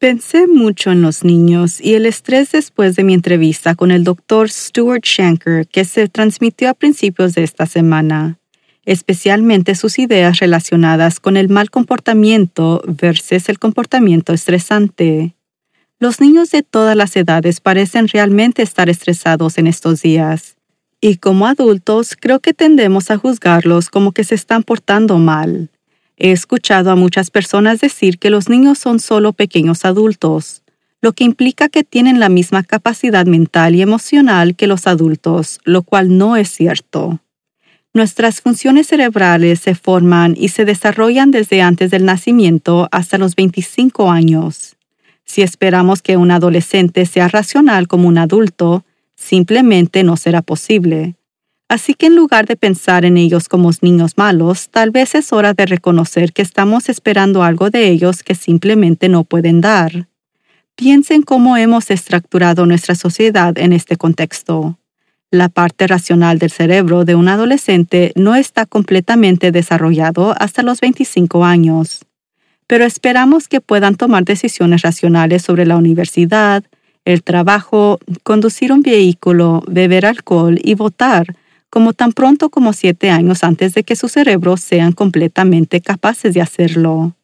Pensé mucho en los niños y el estrés después de mi entrevista con el doctor Stuart Shanker que se transmitió a principios de esta semana, especialmente sus ideas relacionadas con el mal comportamiento versus el comportamiento estresante. Los niños de todas las edades parecen realmente estar estresados en estos días, y como adultos creo que tendemos a juzgarlos como que se están portando mal. He escuchado a muchas personas decir que los niños son solo pequeños adultos, lo que implica que tienen la misma capacidad mental y emocional que los adultos, lo cual no es cierto. Nuestras funciones cerebrales se forman y se desarrollan desde antes del nacimiento hasta los 25 años. Si esperamos que un adolescente sea racional como un adulto, simplemente no será posible. Así que en lugar de pensar en ellos como niños malos, tal vez es hora de reconocer que estamos esperando algo de ellos que simplemente no pueden dar. Piensen cómo hemos estructurado nuestra sociedad en este contexto. La parte racional del cerebro de un adolescente no está completamente desarrollado hasta los 25 años, pero esperamos que puedan tomar decisiones racionales sobre la universidad, el trabajo, conducir un vehículo, beber alcohol y votar como tan pronto como siete años antes de que sus cerebros sean completamente capaces de hacerlo.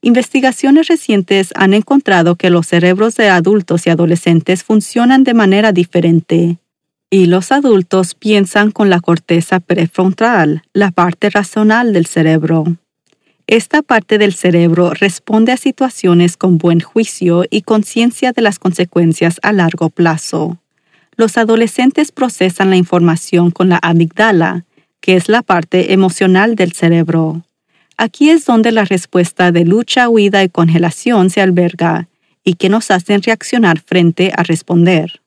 Investigaciones recientes han encontrado que los cerebros de adultos y adolescentes funcionan de manera diferente, y los adultos piensan con la corteza prefrontal, la parte racional del cerebro. Esta parte del cerebro responde a situaciones con buen juicio y conciencia de las consecuencias a largo plazo los adolescentes procesan la información con la amígdala, que es la parte emocional del cerebro. Aquí es donde la respuesta de lucha, huida y congelación se alberga y que nos hacen reaccionar frente a responder.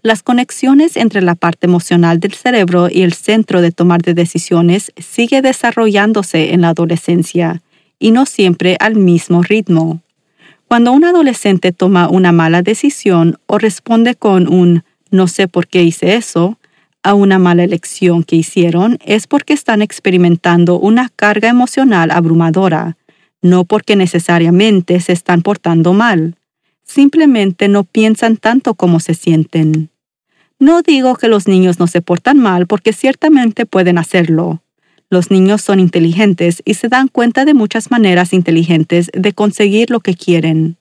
Las conexiones entre la parte emocional del cerebro y el centro de tomar de decisiones sigue desarrollándose en la adolescencia y no siempre al mismo ritmo. Cuando un adolescente toma una mala decisión o responde con un no sé por qué hice eso, a una mala elección que hicieron, es porque están experimentando una carga emocional abrumadora, no porque necesariamente se están portando mal. Simplemente no piensan tanto como se sienten. No digo que los niños no se portan mal porque ciertamente pueden hacerlo. Los niños son inteligentes y se dan cuenta de muchas maneras inteligentes de conseguir lo que quieren.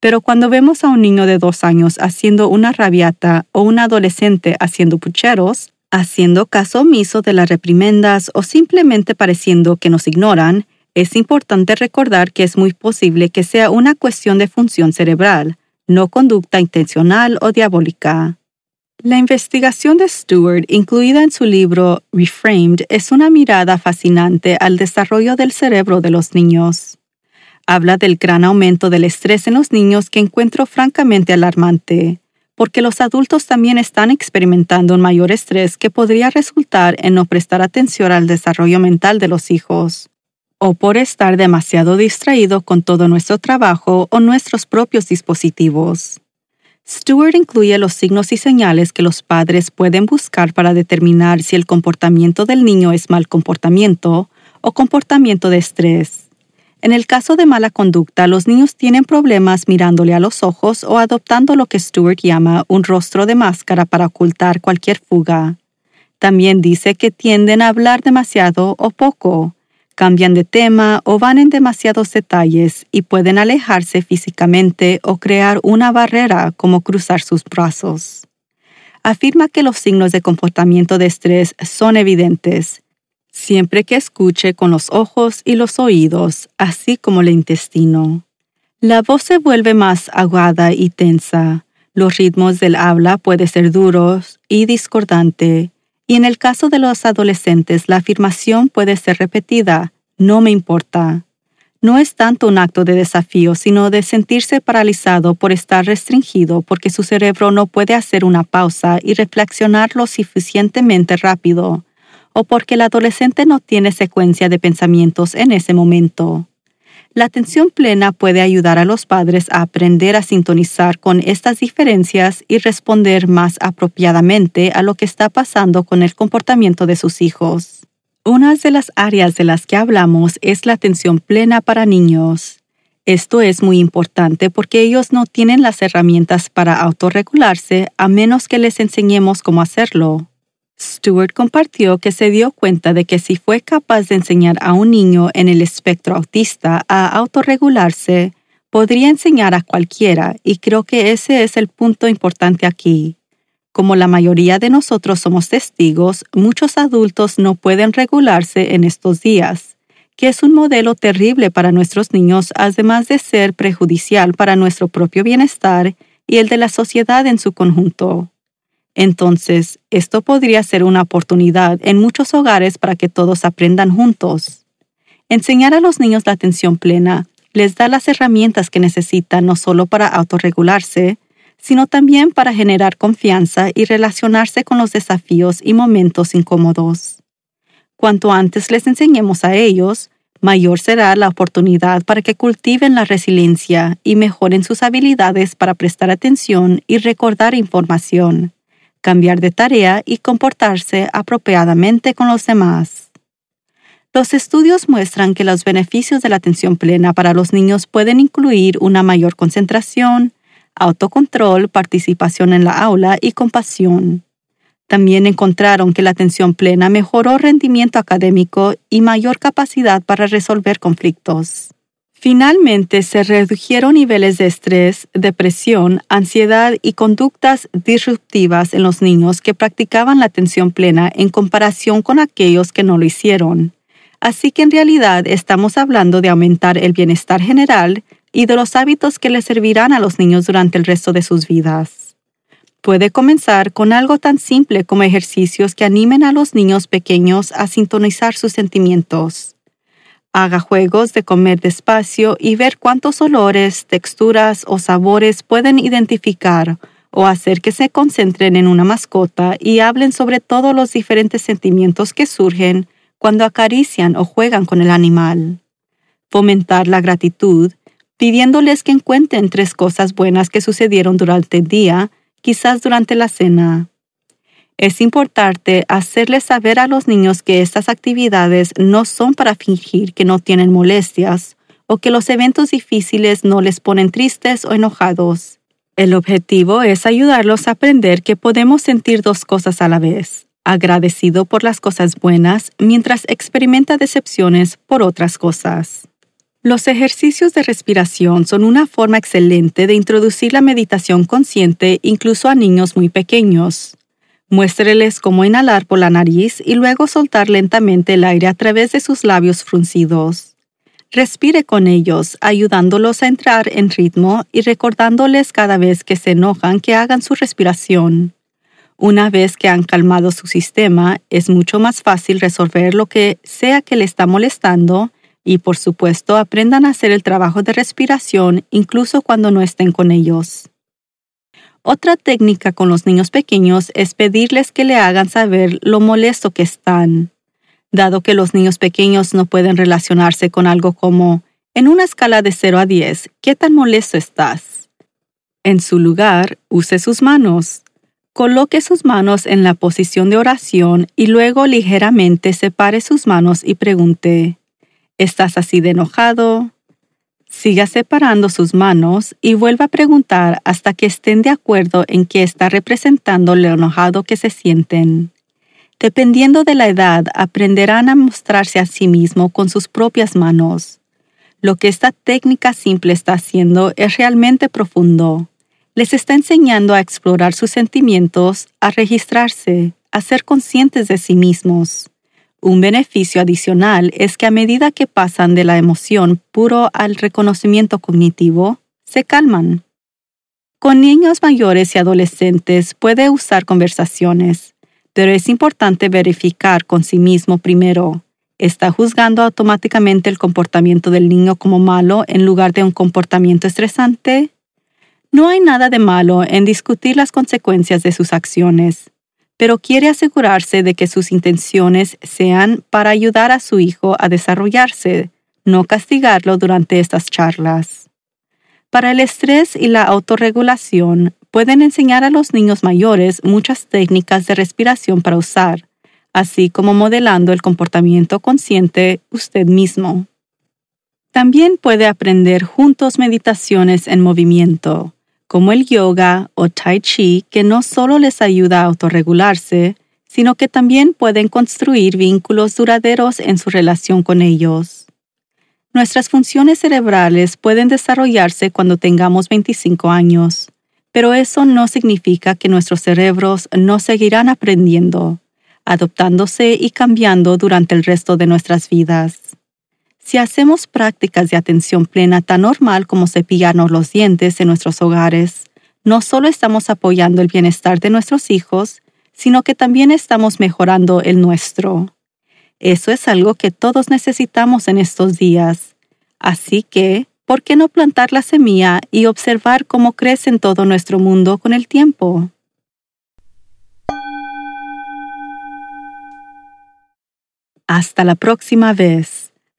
Pero cuando vemos a un niño de dos años haciendo una rabiata o un adolescente haciendo pucheros, haciendo caso omiso de las reprimendas o simplemente pareciendo que nos ignoran, es importante recordar que es muy posible que sea una cuestión de función cerebral, no conducta intencional o diabólica. La investigación de Stewart, incluida en su libro Reframed, es una mirada fascinante al desarrollo del cerebro de los niños. Habla del gran aumento del estrés en los niños que encuentro francamente alarmante, porque los adultos también están experimentando un mayor estrés que podría resultar en no prestar atención al desarrollo mental de los hijos, o por estar demasiado distraído con todo nuestro trabajo o nuestros propios dispositivos. Stewart incluye los signos y señales que los padres pueden buscar para determinar si el comportamiento del niño es mal comportamiento o comportamiento de estrés. En el caso de mala conducta, los niños tienen problemas mirándole a los ojos o adoptando lo que Stewart llama un rostro de máscara para ocultar cualquier fuga. También dice que tienden a hablar demasiado o poco, cambian de tema o van en demasiados detalles y pueden alejarse físicamente o crear una barrera como cruzar sus brazos. afirma que los signos de comportamiento de estrés son evidentes, siempre que escuche con los ojos y los oídos, así como el intestino. La voz se vuelve más aguada y tensa. Los ritmos del habla pueden ser duros y discordante, y en el caso de los adolescentes la afirmación puede ser repetida, no me importa. No es tanto un acto de desafío, sino de sentirse paralizado por estar restringido porque su cerebro no puede hacer una pausa y reflexionar lo suficientemente rápido, o porque el adolescente no tiene secuencia de pensamientos en ese momento. La atención plena puede ayudar a los padres a aprender a sintonizar con estas diferencias y responder más apropiadamente a lo que está pasando con el comportamiento de sus hijos. Una de las áreas de las que hablamos es la atención plena para niños. Esto es muy importante porque ellos no tienen las herramientas para autorregularse a menos que les enseñemos cómo hacerlo. Stewart compartió que se dio cuenta de que si fue capaz de enseñar a un niño en el espectro autista a autorregularse, podría enseñar a cualquiera, y creo que ese es el punto importante aquí. Como la mayoría de nosotros somos testigos, muchos adultos no pueden regularse en estos días, que es un modelo terrible para nuestros niños, además de ser prejudicial para nuestro propio bienestar y el de la sociedad en su conjunto. Entonces, esto podría ser una oportunidad en muchos hogares para que todos aprendan juntos. Enseñar a los niños la atención plena les da las herramientas que necesitan no solo para autorregularse, sino también para generar confianza y relacionarse con los desafíos y momentos incómodos. Cuanto antes les enseñemos a ellos, mayor será la oportunidad para que cultiven la resiliencia y mejoren sus habilidades para prestar atención y recordar información cambiar de tarea y comportarse apropiadamente con los demás. Los estudios muestran que los beneficios de la atención plena para los niños pueden incluir una mayor concentración, autocontrol, participación en la aula y compasión. También encontraron que la atención plena mejoró rendimiento académico y mayor capacidad para resolver conflictos. Finalmente, se redujeron niveles de estrés, depresión, ansiedad y conductas disruptivas en los niños que practicaban la atención plena en comparación con aquellos que no lo hicieron. Así que en realidad estamos hablando de aumentar el bienestar general y de los hábitos que les servirán a los niños durante el resto de sus vidas. Puede comenzar con algo tan simple como ejercicios que animen a los niños pequeños a sintonizar sus sentimientos Haga juegos de comer despacio y ver cuántos olores, texturas o sabores pueden identificar o hacer que se concentren en una mascota y hablen sobre todos los diferentes sentimientos que surgen cuando acarician o juegan con el animal. Fomentar la gratitud, pidiéndoles que encuentren tres cosas buenas que sucedieron durante el día, quizás durante la cena. Es importante hacerles saber a los niños que estas actividades no son para fingir que no tienen molestias o que los eventos difíciles no les ponen tristes o enojados. El objetivo es ayudarlos a aprender que podemos sentir dos cosas a la vez, agradecido por las cosas buenas mientras experimenta decepciones por otras cosas. Los ejercicios de respiración son una forma excelente de introducir la meditación consciente incluso a niños muy pequeños. Muéstreles cómo inhalar por la nariz y luego soltar lentamente el aire a través de sus labios fruncidos. Respire con ellos, ayudándolos a entrar en ritmo y recordándoles cada vez que se enojan que hagan su respiración. Una vez que han calmado su sistema, es mucho más fácil resolver lo que sea que le está molestando y por supuesto aprendan a hacer el trabajo de respiración incluso cuando no estén con ellos. Otra técnica con los niños pequeños es pedirles que le hagan saber lo molesto que están. Dado que los niños pequeños no pueden relacionarse con algo como, en una escala de 0 a 10, ¿qué tan molesto estás? En su lugar, use sus manos. Coloque sus manos en la posición de oración y luego ligeramente separe sus manos y pregunte, ¿estás así de enojado? Siga separando sus manos y vuelva a preguntar hasta que estén de acuerdo en que está representando lo enojado que se sienten. Dependiendo de la edad, aprenderán a mostrarse a sí mismo con sus propias manos. Lo que esta técnica simple está haciendo es realmente profundo. Les está enseñando a explorar sus sentimientos, a registrarse, a ser conscientes de sí mismos. Un beneficio adicional es que a medida que pasan de la emoción puro al reconocimiento cognitivo, se calman. Con niños mayores y adolescentes puede usar conversaciones, pero es importante verificar con sí mismo primero. ¿Está juzgando automáticamente el comportamiento del niño como malo en lugar de un comportamiento estresante? No hay nada de malo en discutir las consecuencias de sus acciones, pero quiere asegurarse de que sus intenciones sean para ayudar a su hijo a desarrollarse, no castigarlo durante estas charlas. Para el estrés y la autorregulación, pueden enseñar a los niños mayores muchas técnicas de respiración para usar, así como modelando el comportamiento consciente usted mismo. También puede aprender juntos meditaciones en movimiento, como el yoga o tai chi, que no solo les ayuda a autorregularse, sino que también pueden construir vínculos duraderos en su relación con ellos. Nuestras funciones cerebrales pueden desarrollarse cuando tengamos 25 años, pero eso no significa que nuestros cerebros no seguirán aprendiendo, adoptándose y cambiando durante el resto de nuestras vidas. Si hacemos prácticas de atención plena tan normal como cepillarnos los dientes en nuestros hogares, no solo estamos apoyando el bienestar de nuestros hijos, sino que también estamos mejorando el nuestro. Eso es algo que todos necesitamos en estos días. Así que, ¿por qué no plantar la semilla y observar cómo crece en todo nuestro mundo con el tiempo? Hasta la próxima vez.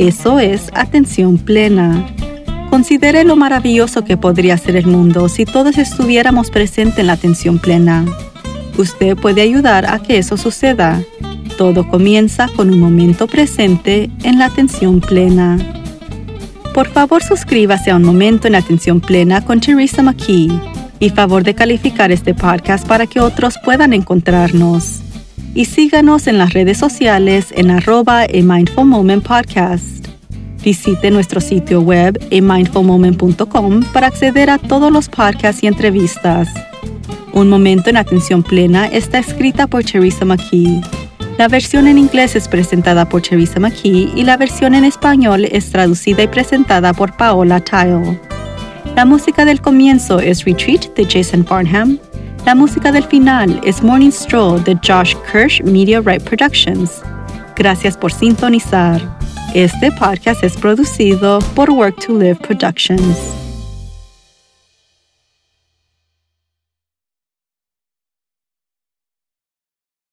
eso es atención plena. Considere lo maravilloso que podría ser el mundo si todos estuviéramos presentes en la atención plena. Usted puede ayudar a que eso suceda. Todo comienza con un momento presente en la atención plena. Por favor, suscríbase a Un Momento en Atención Plena con Teresa McKee y favor de calificar este podcast para que otros puedan encontrarnos y síganos en las redes sociales en arroba a Mindful Moment Podcast. Visite nuestro sitio web amindfulmoment.com para acceder a todos los podcasts y entrevistas. Un momento en atención plena está escrita por Teresa McKee. La versión en inglés es presentada por Teresa McKee y la versión en español es traducida y presentada por Paola Tile. La música del comienzo es Retreat de Jason Barnham la música del final es Morning Stroll de Josh Kirsch Media Right Productions. Gracias por sintonizar. Este podcast es producido por Work to Live Productions.